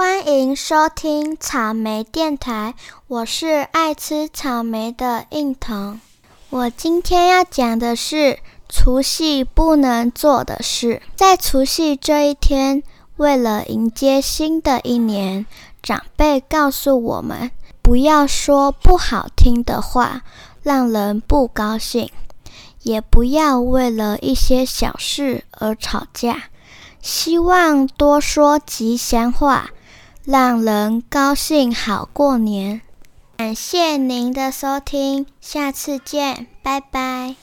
欢迎收听草莓电台，我是爱吃草莓的应腾。我今天要讲的是除夕不能做的事。在除夕这一天，为了迎接新的一年，长辈告诉我们，不要说不好听的话，让人不高兴；也不要为了一些小事而吵架。希望多说吉祥话，让人高兴好过年。感谢您的收听，下次见，拜拜。